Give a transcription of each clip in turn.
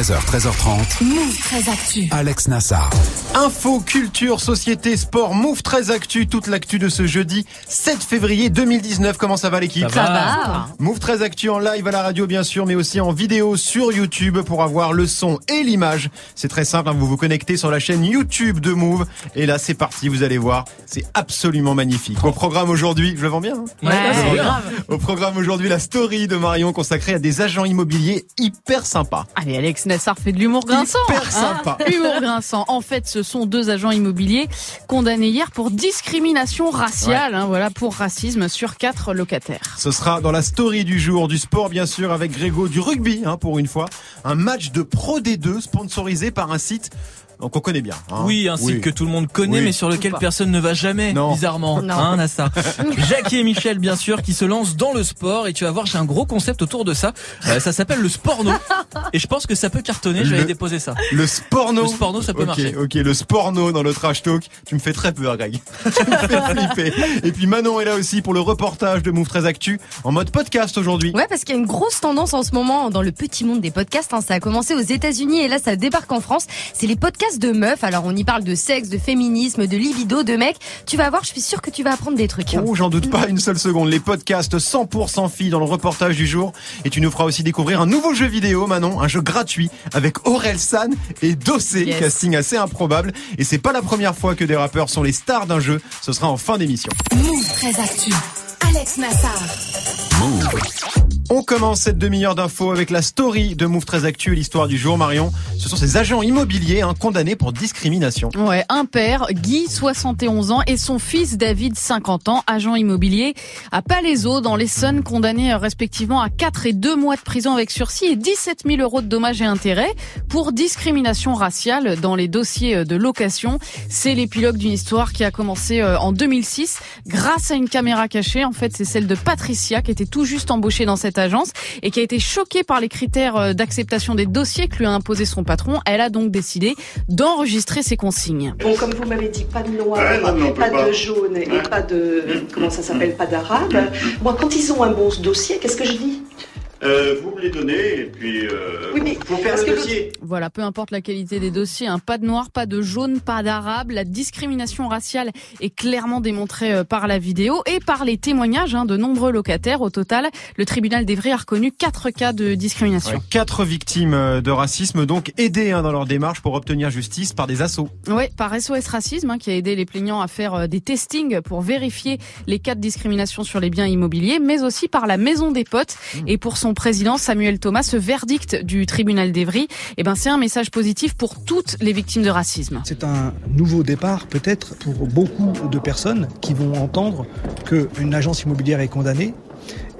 13h, 13h30. Move très actu. Alex Nassar. Info, culture, société, sport, Move très actu, toute l'actu de ce jeudi 7 février 2019. Comment ça va l'équipe Ça va. Move très actu en live à la radio bien sûr, mais aussi en vidéo sur YouTube pour avoir le son et l'image. C'est très simple, hein, vous vous connectez sur la chaîne YouTube de Move et là c'est parti, vous allez voir, c'est absolument magnifique. Au programme aujourd'hui, je le vends bien. hein Ouais, c'est grave. Au programme aujourd'hui, la story de Marion consacrée à des agents immobiliers hyper sympas. Allez, Alex Nassar fait de l'humour grinçant. Hyper sympa. Humour grinçant. En fait, ce sont deux agents immobiliers condamnés hier pour discrimination raciale, hein, voilà, pour racisme sur quatre locataires. Ce sera dans la story du jour, du sport bien sûr, avec Grégo, du rugby hein, pour une fois. Un match de Pro D2 sponsorisé par un site donc on connaît bien. hein. Oui, un site que tout le monde connaît, Oui. mais sur lequel personne ne va jamais, Non. bizarrement. Non. Hein, Nassa Jackie et Michel, bien sûr, qui se lancent dans le sport. Et tu vas voir, j'ai un gros concept autour de ça. Euh, ça s'appelle le sporno. Et je pense que ça peut cartonner. Je vais déposer ça. Le sporno. Le sporno, ça peut Ok, marcher. Ok, le sporno dans le trash talk. Tu me fais très peur, Greg. tu me fais flipper. Et puis Manon est là aussi pour le reportage de Move 13 Actu en mode podcast aujourd'hui. Ouais, parce qu'il y a une grosse tendance en ce moment dans le petit monde des podcasts. hein. Ça a commencé aux États-Unis et là, ça débarque en France. C'est les podcasts de meufs. Alors, on y parle de sexe, de féminisme, de libido, de mecs. Tu vas voir, je suis sûre que tu vas apprendre des trucs. hein. Oh, j'en doute pas une seule seconde. Les podcasts 100% filles dans le reportage du jour. Et tu nous feras aussi découvrir un nouveau jeu vidéo, Manon. Un jeu gratuit avec Aurel San et Dossé. Yes. Casting assez improbable. Et c'est pas la première fois que des rappeurs sont les stars d'un jeu. Ce sera en fin d'émission. Move très actu. Alex Nassar. On commence cette demi-heure d'infos avec la story de Move 13 Actu et l'histoire du jour, Marion. Ce sont ces agents immobiliers hein, condamnés pour discrimination. Ouais, un père, Guy, 71 ans, et son fils David, 50 ans, agent immobilier à Palaiseau, dans l'Essonne, condamnés euh, respectivement à 4 et 2 mois de prison avec sursis et 17 000 euros de dommages et intérêts pour discrimination raciale dans les dossiers euh, de location. C'est l'épilogue d'une histoire qui a commencé euh, en 2006 grâce à une caméra cachée. En fait, c'est celle de Patricia qui était tout juste embauchée dans cette agence et qui a été choquée par les critères euh, d'acceptation des dossiers que lui a imposé son patron. Elle a donc décidé d'enregistrer ses consignes. Bon, comme vous m'avez dit, pas de noir, Ouais, non, pas, pas. de jaune et pas de comment ça s'appelle, pas d'arabe. Moi, quand ils ont un bon dossier, qu'est-ce que je dis? Euh, vous me les donnez et puis euh, Oui, mais faut faire le dossier. Voilà, peu importe la qualité des dossiers, hein, pas de noir, pas de jaune, pas d'arabe. La discrimination raciale est clairement démontrée euh, par la vidéo et par les témoignages hein, de nombreux locataires. Au total, le tribunal d'Evry a reconnu quatre cas de discrimination. Ouais, quatre victimes euh, de racisme, donc aidées hein, dans leur démarche pour obtenir justice par des assauts. Oui, par SOS Racisme, hein, qui a aidé les plaignants à faire des testings pour vérifier les cas de discrimination sur les biens immobiliers, mais aussi par la Maison des Potes. Et pour son président, Samuel Thomas, ce verdict du tribunal d'Evry, eh ben, c'est un message positif pour toutes les victimes de racisme. C'est un nouveau départ peut-être pour beaucoup de personnes qui vont entendre qu'une agence immobilière est condamnée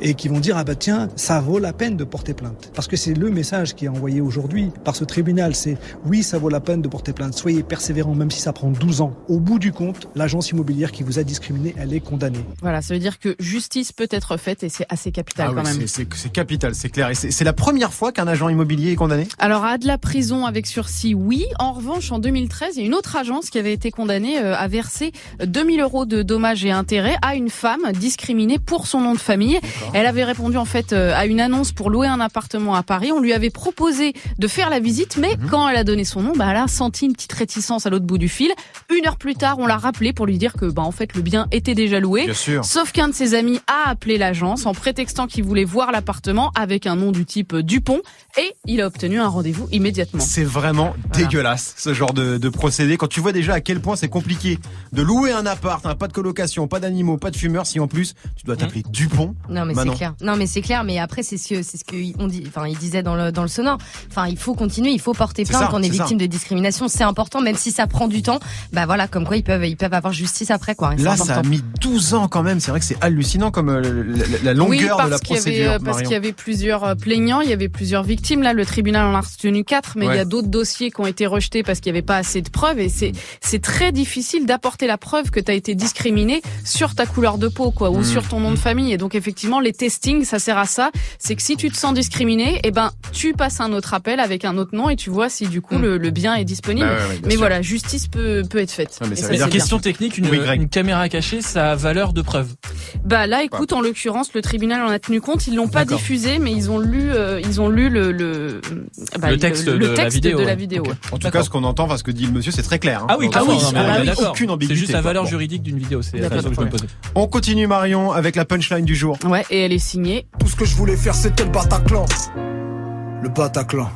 et qui vont dire ah bah tiens ça vaut la peine de porter plainte parce que c'est le message qui est envoyé aujourd'hui par ce tribunal c'est oui ça vaut la peine de porter plainte soyez persévérants même si ça prend 12 ans au bout du compte l'agence immobilière qui vous a discriminé elle est condamnée Voilà, ça veut dire que justice peut être faite et c'est assez capital Ah quand ouais, même. c'est- c'est c'est capital, c'est clair. Et c'est c'est la première fois qu'un agent immobilier est condamné? Alors à de la prison avec sursis, oui. En revanche, en 2013, il y a une autre agence qui avait été condamnée euh, à verser 2000 euros de dommages et intérêts à une femme discriminée pour son nom de famille. Elle avait répondu en fait euh, à une annonce pour louer un appartement à Paris. On lui avait proposé de faire la visite, mais Mhm. quand elle a donné son nom, bah, elle a senti une petite réticence à l'autre bout du fil. Une heure plus tard, on l'a rappelé pour lui dire que bah, en fait le bien était déjà loué. Bien sûr. Sauf qu'un de ses amis a appelé l'agence en prétextant qu'il voulait voir l'appartement avec un nom du type Dupont et il a obtenu un rendez-vous immédiatement. C'est vraiment Voilà. dégueulasse ce genre de, de procédé. Quand tu vois déjà à quel point c'est compliqué de louer un appart, hein, pas de colocation, pas d'animaux, pas de fumeurs, si en plus tu dois t'appeler Dupont. Non mais Manon. clair. Non mais c'est clair. Mais après c'est ce que c'est ce que on dit. Enfin il disait dans le dans le sonore. Enfin il faut continuer. Il faut porter plainte quand on est ça. victime de discrimination. C'est important même si ça prend du temps. Bah voilà comme quoi ils peuvent ils peuvent avoir justice après quoi. Là, ça a mis 12 ans quand même. C'est vrai que c'est hallucinant comme euh, la, longueur oui, de parce la qu'il y avait, procédure. euh, parce qu'il y avait plusieurs euh, plaignants, il y avait plusieurs victimes. Là, le tribunal en a retenu quatre, mais Ouais. il y a d'autres dossiers qui ont été rejetés parce qu'il n'y avait pas assez de preuves. Et c'est c'est très difficile d'apporter la preuve que tu as été discriminé sur ta couleur de peau, quoi, ou Mmh. sur ton nom de famille. Et donc effectivement, les testings, ça sert à ça. C'est que si tu te sens discriminé, eh ben tu passes un autre appel avec un autre nom et tu vois si du coup le, le bien est disponible. Bah ouais, ouais, bien mais sûr. voilà, justice peut peut être faite. Ah, mais Et ça ça, c'est bien. Question technique, une, Oui, Greg. une caméra cachée, ça a valeur de preuve. Bah là, écoute, en l'occurrence, le tribunal en a tenu compte. Ils l'ont pas diffusé, mais ils ont lu, euh, ils ont lu le le, bah, Le texte de la texte vidéo, de la ouais. vidéo. Ouais. En tout cas, ce qu'on entend, parce que dit le monsieur, c'est très clair. hein. Ah oui, ah oui, aucune C'est ambiguïté, juste la valeur juridique d'une vidéo, c'est la question que je me posais. On continue Marion avec la punchline du jour. Ouais, et elle est signée. Tout ce que je voulais faire, c'était le Bataclan. Le Bataclan.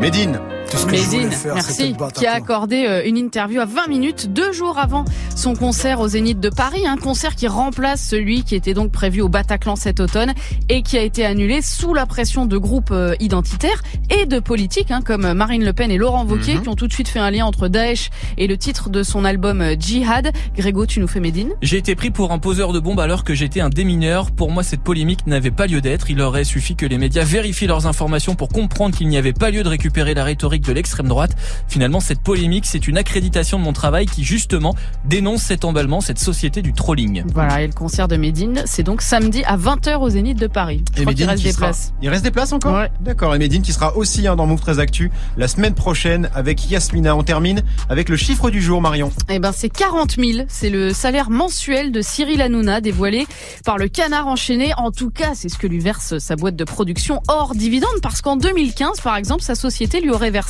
Médine. Tout ce que je faire, merci, qui a accordé euh, une interview à 20 minutes, deux jours avant son concert au Zénith de Paris, un concert qui remplace celui qui était donc prévu au Bataclan cet automne et qui a été annulé sous la pression de groupes euh, identitaires et de politiques hein, comme Marine Le Pen et Laurent Wauquiez Mhm. qui ont tout de suite fait un lien entre Daesh et le titre de son album euh, Jihad. Grégo, tu nous fais Médine? J'ai été pris pour un poseur de bombe alors que j'étais un démineur. Pour moi, cette polémique n'avait pas lieu d'être. Il aurait suffi que les médias vérifient leurs informations pour comprendre qu'il n'y avait pas lieu de récupérer la rhétorique de l'extrême droite. Finalement, cette polémique, c'est une accréditation de mon travail qui, justement, dénonce cet emballement, cette société du trolling. Voilà, et le concert de Médine, c'est donc samedi à 20h au Zénith de Paris. Je Et crois qu'il reste des sera- places. Il reste des places encore Ouais. D'accord. Et Médine qui sera aussi hein, dans Move 13 Actu la semaine prochaine avec Yasmina. On termine avec le chiffre du jour, Marion. Eh ben, c'est 40 000. C'est le salaire mensuel de Cyril Hanouna dévoilé par le canard enchaîné. En tout cas, c'est ce que lui verse sa boîte de production hors dividende parce qu'en 2015, par exemple, sa société lui aurait versé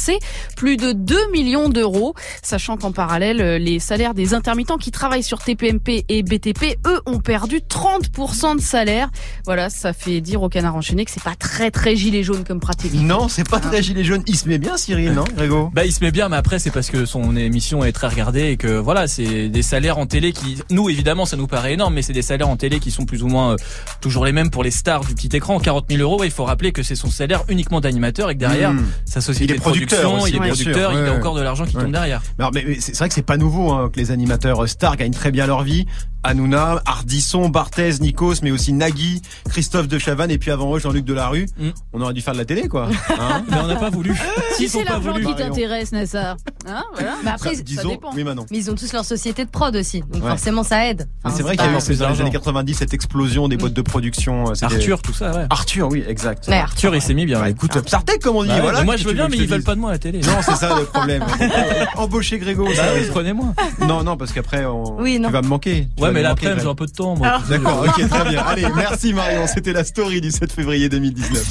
plus de 2 millions d'euros. Sachant qu'en parallèle, euh, les salaires des intermittents qui travaillent sur TPMP et BTP, eux, ont perdu 30% de salaire. Voilà, ça fait dire au canard enchaîné que c'est pas très très gilet jaune comme pratique. Non, c'est pas très gilet jaune. Il se met bien, Cyril, non, Grégo? Bah, il se met bien, mais après, c'est parce que son émission est très regardée et que voilà, c'est des salaires en télé qui, nous, évidemment, ça nous paraît énorme, mais c'est des salaires en télé qui sont plus ou moins euh, toujours les mêmes pour les stars du petit écran. 40 000 euros, il faut rappeler que c'est son salaire uniquement d'animateur et que derrière, Mmh. sa société Il est de producteur production, aussi, il est producteur, sûr. il Ouais, a encore de l'argent qui Ouais. tombe derrière. Alors, mais, mais c'est c'est vrai que c'est pas nouveau hein, que les animateurs stars gagnent très bien leur vie. Hanouna, Ardisson, Barthez, Nikos, mais aussi Nagui, Christophe de Chavannes et puis avant eux Jean-Luc Delarue. Mm. On aurait dû faire de la télé, quoi. Hein Mais on n'a pas voulu. Si Ils ont c'est pas l'argent voulu. qui t'intéresse, Nassar. Hein, voilà. Bah après, Ça, ça disons, dépend. oui, Manon. Mais ils ont tous leur société de prod aussi, donc Ouais. forcément ça aide. Enfin, c'est vrai qu'il y a eu les années 90 cette explosion des boîtes de production. euh, Arthur, tout ça, ouais. Arthur, oui, exact. Arthur, il s'est mis bien. Bah, écoute, Psartek, comme on dit. Bah voilà, moi, je veux bien, mais ils veulent pas de moi à la télé. Non, c'est ça le problème. Embaucher Grégo, Bah ça. prenez-moi. Non, non, parce qu'après, tu vas me manquer. Ouais, mais après, j'ai un peu de temps, moi. D'accord, ok, très bien. Allez, merci Marion. C'était la story du 7 février 2019.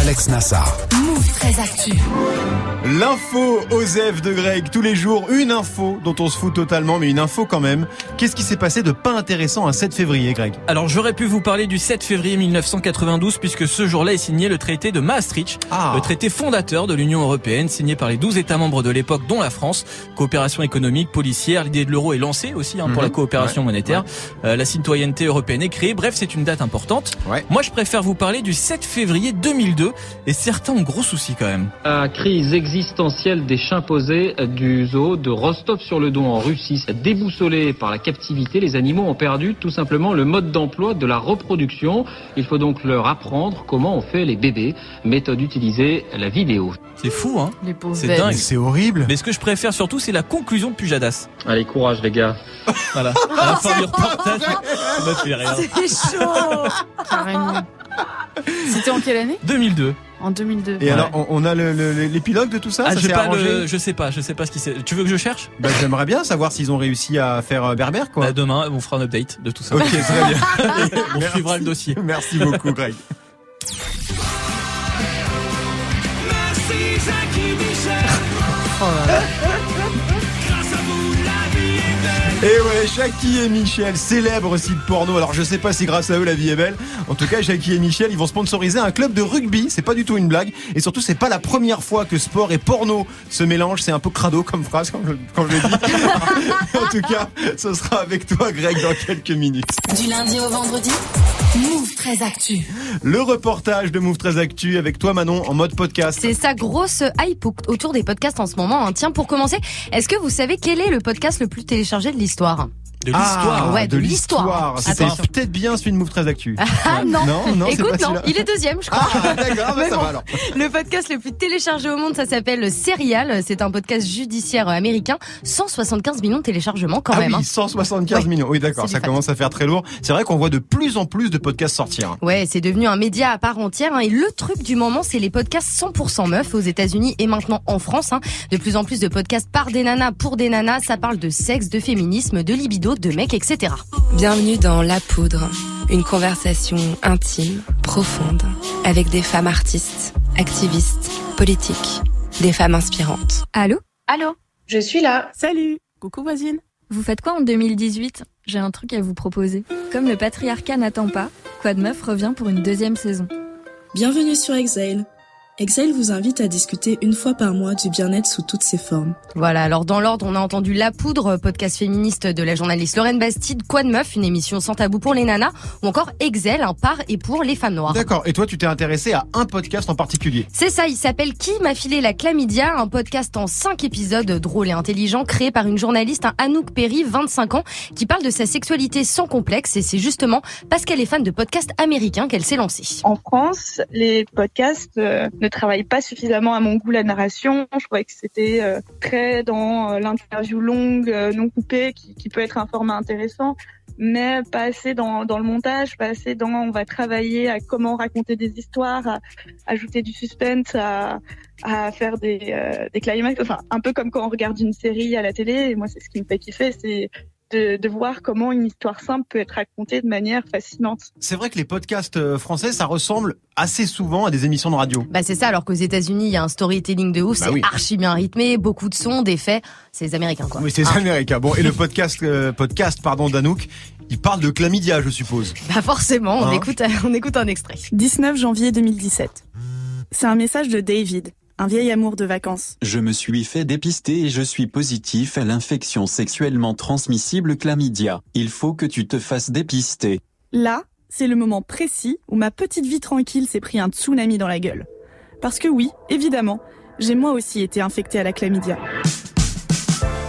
Alex Nassar. Move très actu. L'info Osef de Greg. Tous les jours, une info dont on se fout totalement, mais une info quand même. Qu'est-ce qui s'est passé de pas intéressant un 7 février, Greg? Alors j'aurais pu vous parler du 7 février 1992 puisque ce jour-là est signé le traité de Maastricht, Ah. le traité fondateur de l'Union européenne signé par les 12 États membres de l'époque dont la France. Coopération économique, policière, l'idée de l'euro est lancée aussi hein, pour Mhm. la coopération Ouais. monétaire. Euh, la citoyenneté européenne est créée. Bref, c'est une date importante. Ouais. Moi, je préfère vous parler du 7 février 2002 et certains ont gros soucis quand même. La crise existentielle des chimpanzés du zoo de Rostov-sur-le-Don en Russie. Déboussolés par la captivité, les animaux ont perdu tout simplement le mode d'emploi de la reproduction. Il faut donc leur apprendre comment on fait les bébés. Méthode utilisée, la vidéo. C'est fou, hein Les pauvres C'est dingue. C'est horrible. Mais ce que je préfère surtout, c'est la conclusion de Pujadas. Allez, courage les gars. Voilà. À la fin du reportage, ça m'a fait rire. C'est chaud Carrément. C'était en quelle année? 2002. En 2002. Et Ouais. alors, on, on a l'épilogue de tout ça Ah, Ça pas le, je sais pas, je sais pas ce qui s'est. Tu veux que je cherche? Bah, J'aimerais bien savoir s'ils ont réussi à faire euh, berbère, quoi. Bah, Demain, on fera un update de tout ça. Ok, très bien. On Merci. suivra le dossier. Merci beaucoup, Greg. Et ouais, Jackie et Michel, célèbre site porno. Alors je sais pas si grâce à eux la vie est belle. En tout cas, Jackie et Michel, ils vont sponsoriser un club de rugby. C'est pas du tout une blague. Et surtout, c'est pas la première fois que sport et porno se mélangent. C'est un peu crado comme phrase quand je, quand je l'ai dit. en tout cas, ce sera avec toi, Greg, dans quelques minutes. Du lundi au vendredi, Move très actu. Le reportage de Move 13 Actu avec toi, Manon, en mode podcast. C'est sa grosse hype au- autour des podcasts en ce moment. hein. Tiens, pour commencer, est-ce que vous savez quel est le podcast le plus téléchargé de l'histoire? De l'histoire. Ah, Ouais, de l'histoire. C'était peut-être bien celui de Move très Actu. Ah non, Non, non, écoute, pas non, il est deuxième, je crois. Ah, d'accord, bah, Mais ça bon. va alors. Le podcast le plus téléchargé au monde, ça s'appelle Serial. C'est un podcast judiciaire américain. 175 millions de téléchargements quand ah même. oui, hein. 175 Ouais. millions. Oui, d'accord, ça commence à faire très lourd. C'est vrai qu'on voit de plus en plus de podcasts sortir. hein. Ouais, c'est devenu un média à part entière. hein. Et le truc du moment, c'est les podcasts 100% meufs aux États-Unis et maintenant en France. hein. De plus en plus de podcasts par des nanas pour des nanas. Ça parle de sexe, de féminisme, de libido, de mecs, etc. Bienvenue dans La Poudre, une conversation intime, profonde, avec des femmes artistes, activistes, politiques, des femmes inspirantes. Allô? Allô? Je suis là. Salut Coucou voisine Vous faites quoi en 2018 J'ai un truc à vous proposer. Comme le patriarcat n'attend pas, Quad Meuf revient pour une deuxième saison. Bienvenue sur Exile. Exile vous invite à discuter une fois par mois du bien-être sous toutes ses formes. Voilà, alors dans l'ordre, on a entendu La Poudre, podcast féministe de la journaliste Lorraine Bastide, Quoi de Meuf, une émission sans tabou pour les nanas, ou encore Excel, un par et pour les femmes noires. D'accord. Et toi, tu t'es intéressé à un podcast en particulier. C'est ça, il s'appelle Qui m'a filé la chlamydia, un podcast en 5 épisodes drôles et intelligents créé par une journaliste, un Anouk Perry, 25 ans, qui parle de sa sexualité sans complexe et c'est justement parce qu'elle est fan de podcasts américains qu'elle s'est lancée. En France, les podcasts euh, ne travaillent pas suffisamment à mon goût la narration. Je trouvais que c'était euh, très dans euh, l'interview longue, euh, non coupée, qui, peut être un format intéressant, mais pas assez dans, dans le montage, pas assez dans on va travailler à comment raconter des histoires, ajouter du suspense, à, faire des, euh, des climax, enfin un peu comme quand on regarde une série à la télé. Moi, c'est ce qui me fait kiffer, c'est de, de voir comment une histoire simple peut être racontée de manière fascinante. C'est vrai que les podcasts euh, français, ça ressemble assez souvent à des émissions de radio. Bah c'est ça, alors qu'aux États-Unis, il y a un storytelling de ouf, Bah c'est oui. archi bien rythmé, beaucoup de sons, d'effets, c'est les Américains quoi. Oui, c'est les Hein. Américains. Bon, et le podcast, euh, podcast, pardon, d'Anouk, il parle de chlamydia, je suppose. Bah forcément, on Hein écoute, on écoute un extrait. 19 janvier 2017. C'est un message de David, un vieil amour de vacances. Je me suis fait dépister et je suis positif à l'infection sexuellement transmissible chlamydia. Il faut que tu te fasses dépister. Là, c'est le moment précis où ma petite vie tranquille s'est pris un tsunami dans la gueule. Parce que oui, évidemment, j'ai moi aussi été infectée à la chlamydia.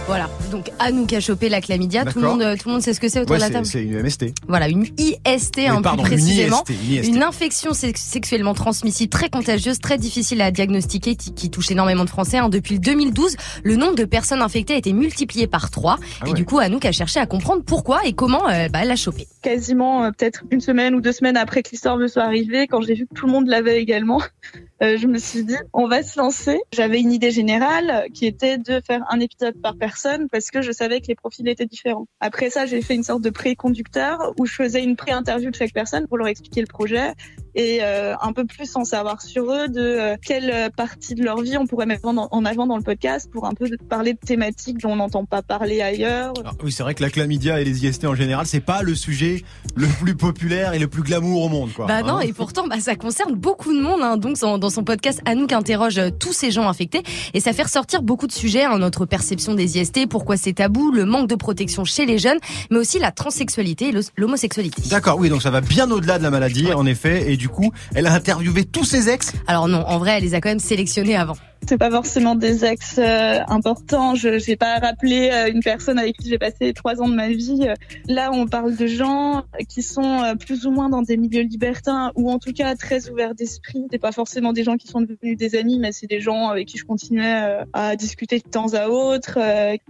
Voilà, donc Anouk a chopé la chlamydia, tout le monde, euh, tout le monde sait ce que c'est autour Ouais, de la table. c'est une MST. Voilà, une IST, hein, pardon, plus une précisément. IST, une IST. Une infection sex- sexuellement transmissible très contagieuse, très difficile à diagnostiquer, qui, touche énormément de Français. hein. Depuis le 2012, le nombre de personnes infectées a été multiplié par 3. Ah et ouais. du coup, Anouk a cherché à comprendre pourquoi et comment euh, bah, elle l'a chopé. quasiment euh, peut-être une semaine ou deux semaines après que l'histoire me soit arrivée, quand j'ai vu que tout le monde l'avait également, euh, je me suis dit on va se lancer. J'avais une idée générale qui était de faire un épisode par personne parce que je savais que les profils étaient différents. Après ça, j'ai fait une sorte de pré-conducteur où je faisais une pré-interview de chaque personne pour leur expliquer le projet et euh, un peu plus en savoir sur eux, de euh, quelle partie de leur vie on pourrait mettre en, avant dans le podcast pour un peu parler de thématiques dont on n'entend pas parler ailleurs. Ah oui, c'est vrai que la chlamydia et les IST en général, c'est pas le sujet le plus populaire et le plus glamour au monde, quoi. Bah non, Hein et pourtant, bah, ça concerne beaucoup de monde. Hein. Donc, dans son podcast, Anouk interroge euh, tous ces gens infectés et ça fait ressortir beaucoup de sujets. hein, notre perception des IST, pourquoi c'est tabou, le manque de protection chez les jeunes, mais aussi la transsexualité et l'homosexualité. D'accord, oui, donc ça va bien au-delà de la maladie, en effet, et du coup, elle a interviewé tous ses ex. Alors non, en vrai, elle les a quand même sélectionnés avant. C'est pas forcément des ex euh, importants. Je j'ai pas rappelé euh, une personne avec qui j'ai passé trois ans de ma vie. Là, on parle de gens qui sont euh, plus ou moins dans des milieux libertins ou en tout cas très ouverts d'esprit. C'est pas forcément des gens qui sont devenus des amis, mais c'est des gens avec qui je continuais euh, à discuter de temps à autre,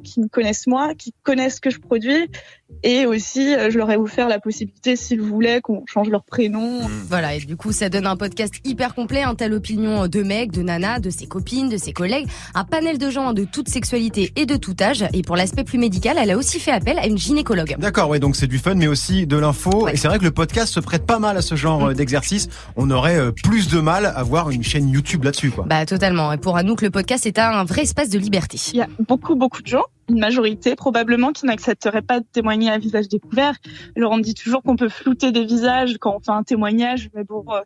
qui me connaissent moi, qui connaissent ce que je produis. Et aussi, je leur ai offert la possibilité, s'ils voulaient, qu'on change leur prénom. Voilà, et du coup, ça donne un podcast hyper complet, un tel opinion de mecs, de nanas, de ses copines, de ses collègues, un panel de gens de toute sexualité et de tout âge. Et pour l'aspect plus médical, elle a aussi fait appel à une gynécologue. D'accord, ouais, donc c'est du fun, mais aussi de l'info. Et c'est vrai que le podcast se prête pas mal à ce genre euh, d'exercice. On aurait euh, plus de mal à voir une chaîne YouTube là-dessus, quoi. Bah totalement. Et pour Anouk, le podcast est un vrai espace de liberté. Il y a beaucoup, beaucoup de gens, une majorité probablement, qui n'accepteraient pas de témoigner à visage découvert. Alors on me dit toujours qu'on peut flouter des visages quand on fait un témoignage, mais bon, euh,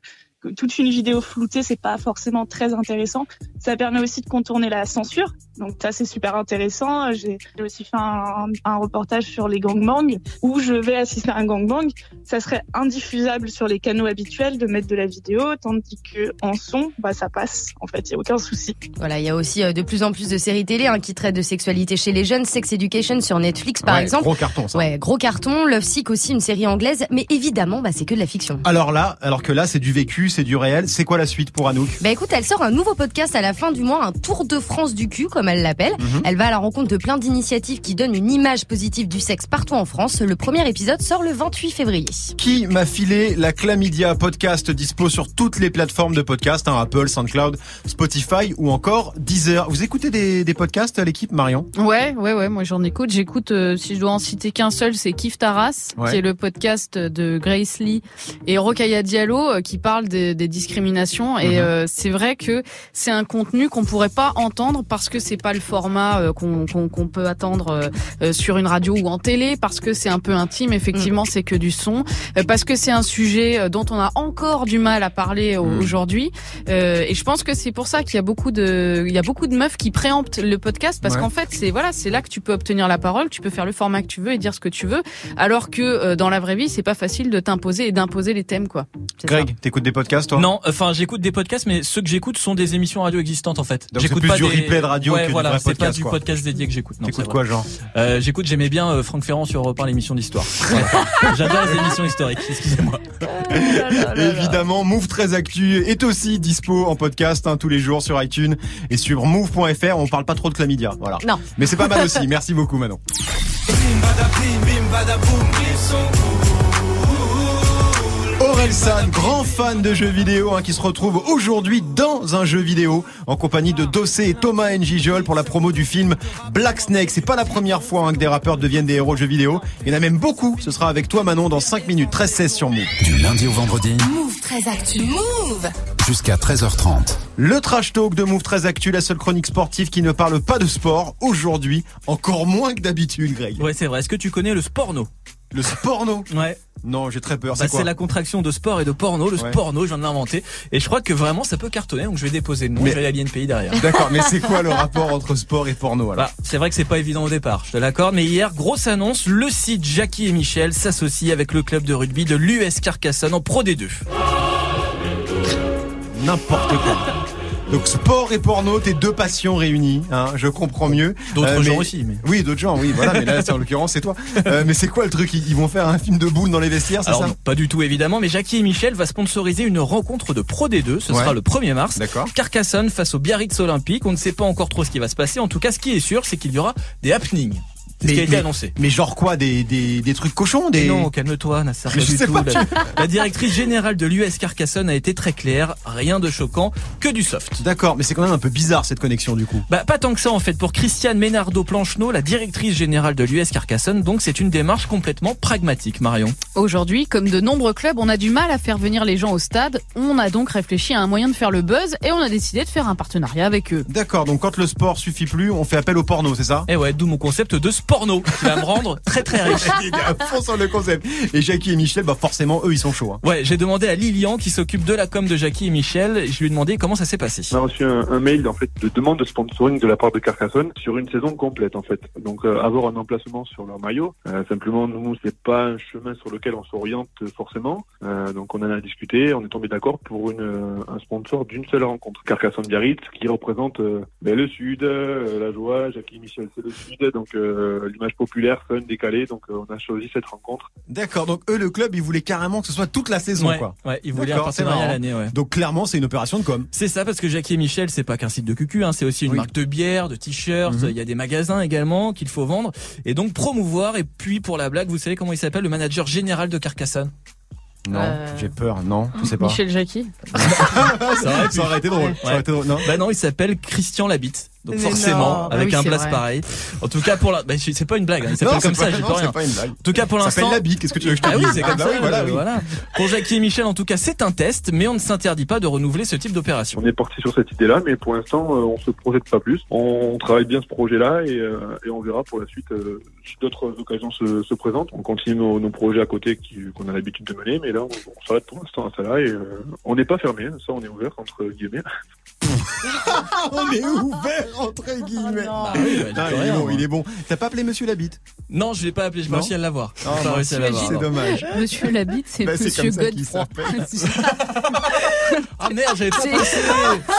toute une vidéo floutée, c'est pas forcément très intéressant. Ça permet aussi de contourner la censure. Donc ça, c'est super intéressant. J'ai aussi fait un, un reportage sur les gangbangs où je vais assister à un gangbang. Ça serait indiffusable sur les canaux habituels de mettre de la vidéo, tandis que en son, bah ça passe. En fait, il y a aucun souci. Voilà, il y a aussi euh, de plus en plus de séries télé hein, qui traitent de sexualité chez les jeunes. Sex Education sur Netflix, par Ouais, exemple. Gros carton, ça. Ouais, gros carton. Love Sick aussi, une série anglaise. Mais évidemment, bah, c'est que de la fiction. Alors là, alors que là, c'est du vécu, c'est du réel. C'est quoi la suite pour Anouk? Bah écoute, elle sort un nouveau podcast à la fin du mois, un tour de France du cul, comme elle l'appelle. Mhm. Elle va à la rencontre de plein d'initiatives qui donnent une image positive du sexe partout en France. Le premier épisode sort le 28 février. Qui m'a filé la Chlamydia podcast dispo sur toutes les plateformes de podcast, hein, Apple, SoundCloud, Spotify ou encore Deezer. Vous écoutez des, des podcasts à l'équipe, Marion? Ouais, ouais, ouais, moi j'en écoute. J'écoute, euh, si je dois en citer qu'un seul, c'est Kif Taras, Ouais. qui est le podcast de Grace Lee et Rokaya Diallo, euh, qui parle des, des discriminations. Et Mhm. euh, c'est vrai que c'est un contenu qu'on pourrait pas entendre parce que c'est pas le format euh, qu'on qu'on- qu'on peut attendre euh, euh, sur une radio ou en télé, parce que c'est un peu intime. Effectivement, c'est que du son, euh, parce que c'est un sujet euh, dont on a encore du mal à parler au- aujourd'hui. Euh, et je pense que c'est pour ça qu'il y a beaucoup de, il y a beaucoup de meufs qui préemptent le podcast parce Ouais. qu'en fait, c'est voilà, c'est là que tu peux obtenir la parole, tu peux faire le format que tu veux et dire ce que tu veux, alors que euh, dans la vraie vie, c'est pas facile de t'imposer et d'imposer les thèmes, quoi. C'est. Greg, t'écoutes des podcasts, toi? Non, enfin j'écoute des podcasts, mais ceux que j'écoute sont des émissions radio existantes en fait. Donc c'est J'écoute plus pas du des... replay de radio ouais, que voilà, c'est pas du quoi. podcast dédié que j'écoute. non, T'écoutes quoi, genre euh, J'écoute, j'aimais bien euh, Franck Ferrand sur Europe 1, l'émission d'histoire. J'adore les émissions historiques. Excusez-moi. Évidemment, Move 13 Actu est aussi dispo en podcast hein, tous les jours sur iTunes et sur move.fr. On parle pas trop de chlamydia, voilà. Non. Mais c'est pas mal aussi. Merci beaucoup, Manon. Orelsan, grand fan de jeux vidéo, hein, qui se retrouve aujourd'hui dans un jeu vidéo en compagnie de Dossé et Thomas Njijol pour la promo du film Black Snake. C'est pas la première fois hein, que des rappeurs deviennent des héros de jeux vidéo. Il y en a même beaucoup. Ce sera avec toi, Manon, dans 5 minutes. 13-16 sur Move. Du lundi au vendredi Move très actu. Move jusqu'à 13h30. Le trash talk de Move 13 Actu, la seule chronique sportive qui ne parle pas de sport. Aujourd'hui, encore moins que d'habitude, Greg. Ouais, c'est vrai. Est-ce que tu connais le sporno? Le sporno Ouais. Non, j'ai très peur. Bah, C'est la contraction de sport et de porno. Le Ouais. sporno, je viens de l'inventer. Et je crois que vraiment ça peut cartonner. Donc je vais déposer le nom. Mais- Je vais aller à l'INPI derrière. D'accord, mais c'est quoi le rapport entre sport et porno alors Bah, c'est vrai que c'est pas évident au départ, je te l'accorde, mais hier, grosse annonce, le site Jackie et Michel s'associe avec le club de rugby de l'US Carcassonne en Pro D2. N'importe quoi. Donc sport et porno, tes deux passions réunies, hein, je comprends mieux. D'autres mais- gens aussi, mais- Oui, d'autres gens, oui, voilà, mais là, c'est- en l'occurrence, c'est toi. Euh, mais c'est quoi le truc? Ils, vont faire un film de boules dans les vestiaires, c'est ça? non, pas du tout évidemment, mais Jackie et Michel va sponsoriser une rencontre de Pro D2, ce Ouais. sera le 1er mars. D'accord. Carcassonne face au Biarritz Olympique, on ne sait pas encore trop ce qui va se passer, en tout cas ce qui est sûr, c'est qu'il y aura des happenings. C'est ce qui a été mais, annoncé. mais genre quoi, des, des, des trucs cochons des... Non, calme-toi, Nasser. Mais pas je du sais tout. pas, La, la directrice générale de l'US Carcassonne a été très claire, rien de choquant, que du soft. D'accord, mais c'est quand même un peu bizarre cette connexion du coup. Bah pas tant que ça en fait pour Christiane Ménardo Plancheneau, la directrice générale de l'US Carcassonne, donc c'est une démarche complètement pragmatique Marion. Aujourd'hui, comme de nombreux clubs, on a du mal à faire venir les gens au stade. On a donc réfléchi à un moyen de faire le buzz et on a décidé de faire un partenariat avec eux. D'accord, donc quand le sport suffit plus, on fait appel au porno, c'est ça? Et ouais, d'où mon concept de sporno qui va me rendre très très riche. Il est à fond sur le concept. Et Jackie et Michel, bah forcément, eux, ils sont chauds. hein. Ouais, j'ai demandé à Lilian qui s'occupe de la com de Jackie et Michel, et je lui ai demandé comment ça s'est passé. On a reçu un, un mail en fait de demande de sponsoring de la part de Carcassonne sur une saison complète en fait. Donc euh, avoir un emplacement sur leur maillot. Euh, simplement nous c'est pas un chemin sur lequel on s'oriente forcément. Euh, donc on en a discuté, on est tombé d'accord pour une euh, un sponsor d'une seule rencontre. Carcassonne Biarritz qui représente euh, ben, le sud, euh, la joie. Jackie et Michel c'est le sud, donc euh, l'image populaire, fun, décalée. Donc euh, on a choisi cette rencontre. D'accord, donc eux, le club, ils voulaient carrément que ce soit toute la saison, Ouais, quoi. ouais, ils voulaient un partenariat à l'année, ouais. Donc clairement, c'est une opération de com. C'est ça parce que Jackie et Michel, c'est pas qu'un site de cucu, hein, c'est aussi une Oui. marque de bière, de t-shirts, il Mhm. y a des magasins également qu'il faut vendre et donc promouvoir et puis pour la blague, vous savez comment il s'appelle le manager général de Carcassonne? Non, Euh, j'ai peur, non, je sais pas. Michel Jackie. ça, aurait, ça aurait été drôle. Ouais. Ça aurait été drôle. Non? Bah non, il s'appelle Christian Labitte. Donc forcément, non. avec Ah oui, un blast vrai. pareil. En tout cas pour la, bah, c'est pas une blague. Hein. Il s'appelle Non, comme c'est ça, pas- peux c'est rien. pas une blague. En tout cas pour Ça l'instant. s'appelle la bite, qu'est-ce que tu veux que je te Ah oui, c'est comme Bah ça. oui, voilà, euh, oui. voilà. Pour Jackie et Michel, en tout cas, c'est un test, mais on ne s'interdit pas de renouveler ce type d'opération. On est parti sur cette idée-là, mais pour l'instant, euh, on se projette pas plus. On travaille bien ce projet-là et, euh, et on verra pour la suite euh, si d'autres occasions se, se présentent. On continue nos, nos projets à côté qui- qu'on a l'habitude de mener, mais là, on, on s'arrête pour l'instant à ça là et euh, on n'est pas fermé. Ça, on est ouvert entre guillemets. on est ouvert entre guillemets. Bah oui, bah, Ah, il est bon, il est bon. T'as pas appelé Monsieur Labitte Non, je l'ai pas appelé, je Non réussi à l'avoir. Ah, bah. C'est dommage. Monsieur Labitte, c'est Bah, c'est Monsieur comme ça qu'il Godefroy. Ah merde, j'avais pas pensé.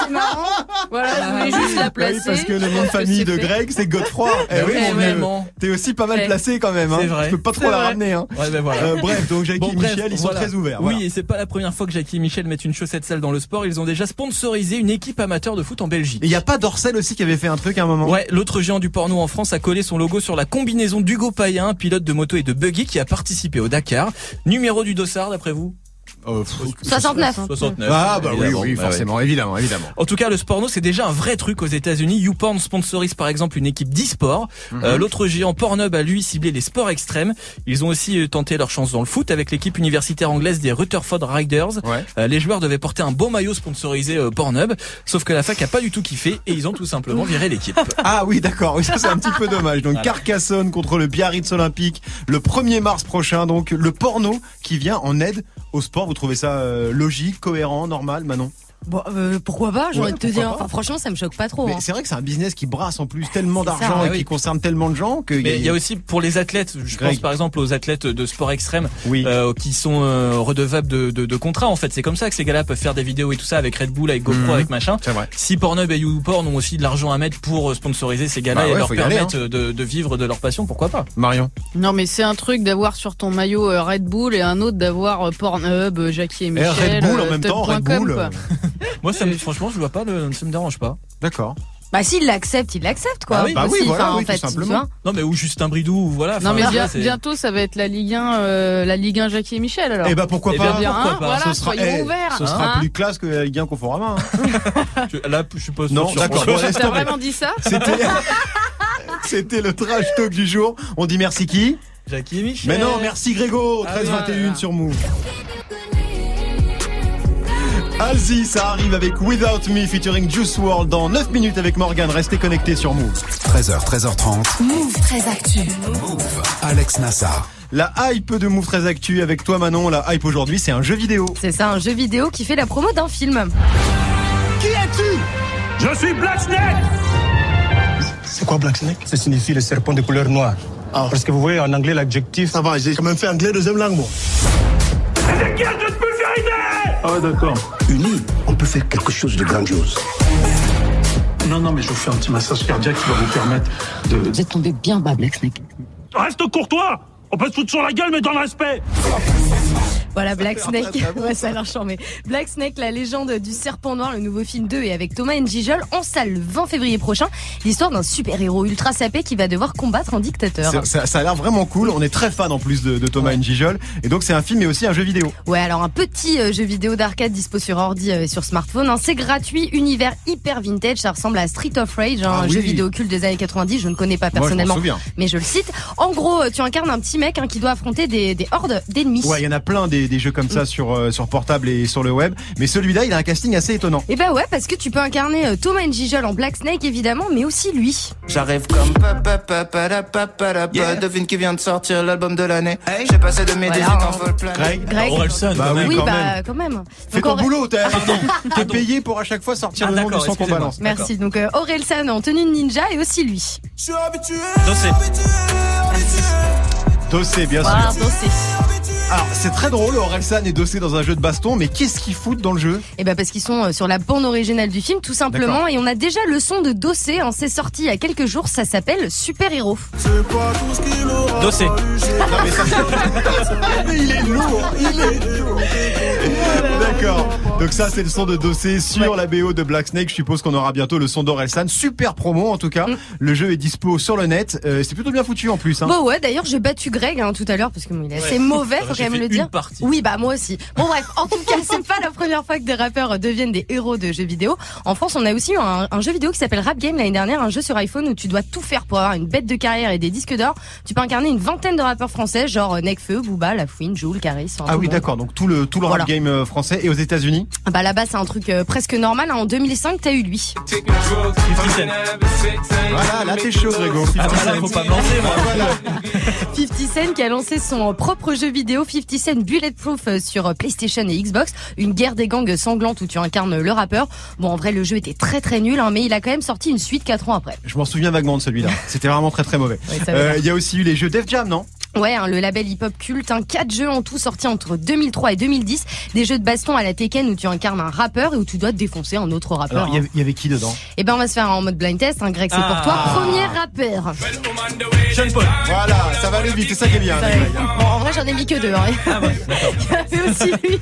c'est marrant. Voilà, je voulais Ah, juste la Bah oui, placer. parce que le nom de famille de. Greg, c'est Godefroy. Eh Bah oui. T'es aussi pas mal placé quand même. Hein. C'est vrai. Je peux pas trop la ramener. Hein. Ouais, ben voilà. Euh, bref, donc Jackie Bon, et bref, Michel, ils sont voilà. très ouverts. Oui, et c'est pas la première fois que Jackie et Michel mettent une chaussette sale dans le sport. Ils ont déjà sponsorisé une équipe amateur de foot en Belgique. Et il y a pas Dorcel aussi qui avait fait un truc à un moment? Ouais, l'autre géant du porno en France a collé son logo sur la combinaison d'Hugo Payen, pilote de moto et de buggy qui a participé au Dakar. Numéro du dossard d'après vous? Euh, pff, 69. 69. Ah bah oui, évidemment. oui, forcément, évidemment, évidemment. En tout cas, le sporno, c'est déjà un vrai truc aux États-Unis. YouPorn sponsorise par exemple une équipe d'e-sport. Mhm. Euh, L'autre géant Pornhub a lui ciblé les sports extrêmes. Ils ont aussi euh, tenté leur chance dans le foot avec l'équipe universitaire anglaise des Rutherford Riders. Ouais. Euh, les joueurs devaient porter un beau maillot sponsorisé euh, Pornhub, sauf que la fac a pas du tout kiffé et ils ont tout simplement viré l'équipe. Ah oui, d'accord. Oui, ça c'est un petit peu dommage. Donc Voilà. Carcassonne contre le Biarritz Olympique le 1er mars prochain. Donc le porno qui vient en aide au sport. Vous trouvez ça euh, logique, cohérent, normal, Manon? Bon, euh, pourquoi pas J'ai Ouais, envie de te dire. Enfin, franchement, ça me choque pas trop. Mais hein. c'est vrai que c'est un business qui brasse en plus tellement d'argent et oui. qui concerne tellement de gens que Mais il y a aussi pour les athlètes, je Greg. pense par exemple aux athlètes de sport extrême, Oui. euh, qui sont euh, redevables de, de, de contrats en fait. C'est comme ça que ces gars-là peuvent faire des vidéos et tout ça avec Red Bull, avec GoPro, Mhm. avec machin. C'est vrai. Si Pornhub et YouPorn ont aussi de l'argent à mettre pour sponsoriser ces gars-là Bah et leur aller, permettre de, de vivre de leur passion, pourquoi pas Marion. Non, mais c'est un truc d'avoir sur ton maillot Red Bull et un autre d'avoir Pornhub, Jackie et Eh, Michel. Red Bull en même temps, Red top.com, Bull. Moi, ça me, franchement, je vois pas, le, ça me dérange pas. D'accord. Bah, s'il l'accepte, il l'accepte, quoi. Ah oui, bah oui, voilà, enfin, oui, en fait, tout tu simplement. vois. Non, mais ou Justin Bridou, ou voilà. Non, mais bien- bientôt, ça va être la Ligue 1, euh, la Ligue 1 Jackie et Michel, alors. Eh ben pourquoi Eh pas bien, pourquoi pas. Voilà, Ce sera, eh, ouverts. ce sera hein. plus classe que la Ligue 1 Conforama. Hein. Je- Là, je suis pas sûr. Non, d'accord. T'as vraiment dit ça? C'était C'était le trash talk du jour. On dit merci qui? Jackie et Michel. Mais non, merci Grégo, Ah oui, 13-21 voilà. sur Move. Alzi, ça arrive avec Without Me featuring Juice WRLD dans 9 minutes avec Morgan. Restez connectés sur Move. 13h, 13h30. Move très actu. Alex Nassar. La hype de Move très actu avec toi Manon. La hype aujourd'hui, c'est un jeu vidéo. C'est ça, un jeu vidéo qui fait la promo d'un film. Qui es-tu? Je suis Black Snake C'est quoi Black Snake? Ça signifie le serpent de couleur noire. Parce que vous voyez en anglais l'adjectif. Ça va, j'ai quand même fait anglais deuxième langue, moi. C'est de Ah, d'accord. Unis, on peut faire quelque chose de grandiose. Non, non, mais je vous fais un petit massage cardiaque qui va vous permettre de. Vous êtes tombé bien bas, Black Snake. Reste courtois On peut se foutre sur la gueule, mais dans le respect Voilà, Black Snake. ouais, ça a l'air charmé. Black Snake, la légende du serpent noir, le nouveau film 2 et avec Thomas Njijol en salle le 20 février prochain. L'histoire d'un super-héros ultra sapé qui va devoir combattre un dictateur. Ça, ça a l'air vraiment cool. On est très fan en plus de, de Thomas Njijol. Et donc c'est un film mais aussi un jeu vidéo. Ouais, alors un petit euh, jeu vidéo d'arcade dispo sur ordi euh, et sur smartphone. hein. C'est gratuit, univers hyper vintage. Ça ressemble à Street of Rage, hein, Ah un oui. jeu vidéo culte des années 90. Je ne connais pas Moi, je personnellement, mais je le cite. En gros, euh, tu incarnes un petit mec hein, qui doit affronter des, des hordes d'ennemis. Ouais, il y en a plein des, des jeux comme ça sur, euh, sur portable et sur le web. Mais celui-là, il a un casting assez étonnant. Et bah ouais, parce que tu peux incarner euh, Thomas Njijol en Black Snake évidemment, mais aussi lui. J'arrive comme papa papa la papa la Yeah. devine qui vient de sortir l'album de l'année. J'ai passé de mes Voilà. 18 en vol plein. Greg, Greg. Orelsan, Bah quand oui, même. oui, quand bah même. quand même. Fais Donc, ton boulot, t'es t'es payé pour à chaque fois sortir Ah, le nom du d'accord, son qu'on excusez-moi. balance. Merci. Donc euh, Aurel San en tenue de ninja et aussi lui. Dossé. Dossé, bien Voilà, sûr. Alors, c'est très drôle, Orelsan est dossé dans un jeu de baston, mais qu'est-ce qu'ils foutent dans le jeu Et bah parce qu'ils sont euh, sur la bande originale du film tout simplement et on a déjà le son de Dossé, hein, c'est sorti il y a quelques jours, ça s'appelle Super Héros. Dossé. Non, mais ça Mais il est lourd, il est lourd. D'accord. Donc ça, c'est le son de Dossé sur la BO de Black Snake. Je suppose qu'on aura bientôt le son d'Orelsan. Super promo, en tout cas. Le jeu est dispo sur le net. Euh, c'est plutôt bien foutu en plus. Hein. Bon ouais, d'ailleurs j'ai battu Greg hein, tout à l'heure parce que bon, il est assez mauvais, faut quand quand même fait le une dire. partie. Oui, bah moi aussi. Bon bref, en tout cas, c'est pas la première fois que des rappeurs deviennent des héros de jeux vidéo. En France, on a aussi eu un, un jeu vidéo qui s'appelle Rap Game l'année dernière, un jeu sur iPhone où tu dois tout faire pour avoir une bête de carrière et des disques d'or. Tu peux incarner une vingtaine de rappeurs français, genre euh, Nekfeu, Booba, La Fouine, Joule, Caris. Ah oui, monde. d'accord. Donc tout le tout le Voilà. rap game euh, français et aux États-Unis. Bah là-bas, c'est un truc euh, presque normal. En 2005, t'as eu lui. Voilà, là t'es chaud, Grégo. Ah bah là, faut pas me lancer, moi. 50 Cent qui a lancé son propre jeu vidéo 50 Cent Bulletproof euh, sur PlayStation et Xbox, une guerre des gangs sanglante où tu incarnes le rappeur. Bon, en vrai, le jeu était très très nul, hein, mais il a quand même sorti une suite 4 ans après. Je m'en souviens vaguement de celui-là. C'était vraiment très très mauvais. Euh. Il y a aussi eu les jeux Def Jam, non? Ouais, hein, le label hip-hop culte, hein, quatre jeux en tout sortis entre 2003 et 2010, des jeux de baston à la Tekken où tu incarnes un rappeur et où tu dois défoncer un autre rappeur. Alors il y avait- il y avait qui dedans? Et ben on va se faire en mode blind test, hein, Greg, c'est pour toi. Ah. Premier rappeur. Sean Paul. Voilà, ça va aller vite, c'est ça qui est bien. Ouais. Bon, en vrai, j'en ai mis que deux. Hein. Il y avait aussi lui.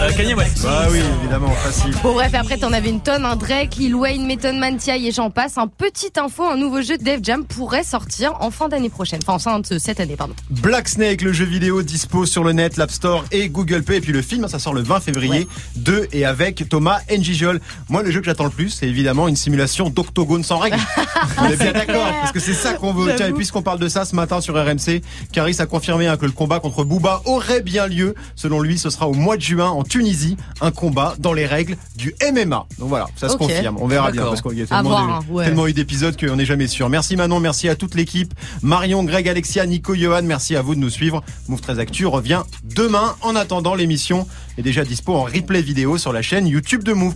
Euh, Kanye West. Bah oui, évidemment, facile. Bon bref, après t'en avais une tonne, un Drake, Lil Wayne, Method Man, T.I. et j'en passe. Un petite info, un nouveau jeu de Def Jam pourrait sortir en fin d'année prochaine. Enfin, en fin de cette année, pardon. Black Snake, le jeu vidéo dispo sur le net, l'App Store et Google Play. Et puis le film, ça sort le 20 février, de et avec Thomas Njijol. Moi, le jeu que j'attends le plus, c'est évidemment une simulation d'octogone sans règles. On est bien d'accord, parce que c'est ça qu'on veut. Tiens, et puisqu'on parle de ça ce matin sur RMC, Caris a confirmé hein, que le combat contre Booba aurait bien lieu. Selon lui, ce sera au mois de juin en Tunisie, un combat dans les règles du MMA. Donc voilà, ça se confirme. On verra bien, parce qu'il y a À tellement, voir, de- hein, ouais. tellement eu d'épisodes qu'on n'est jamais sûr. Merci Manon, merci à toute l'équipe. Greg, Alexia, Nico, Johan, merci à vous de nous suivre. Move 13 Actu revient demain. En attendant, l'émission est déjà dispo en replay vidéo sur la chaîne YouTube de Move.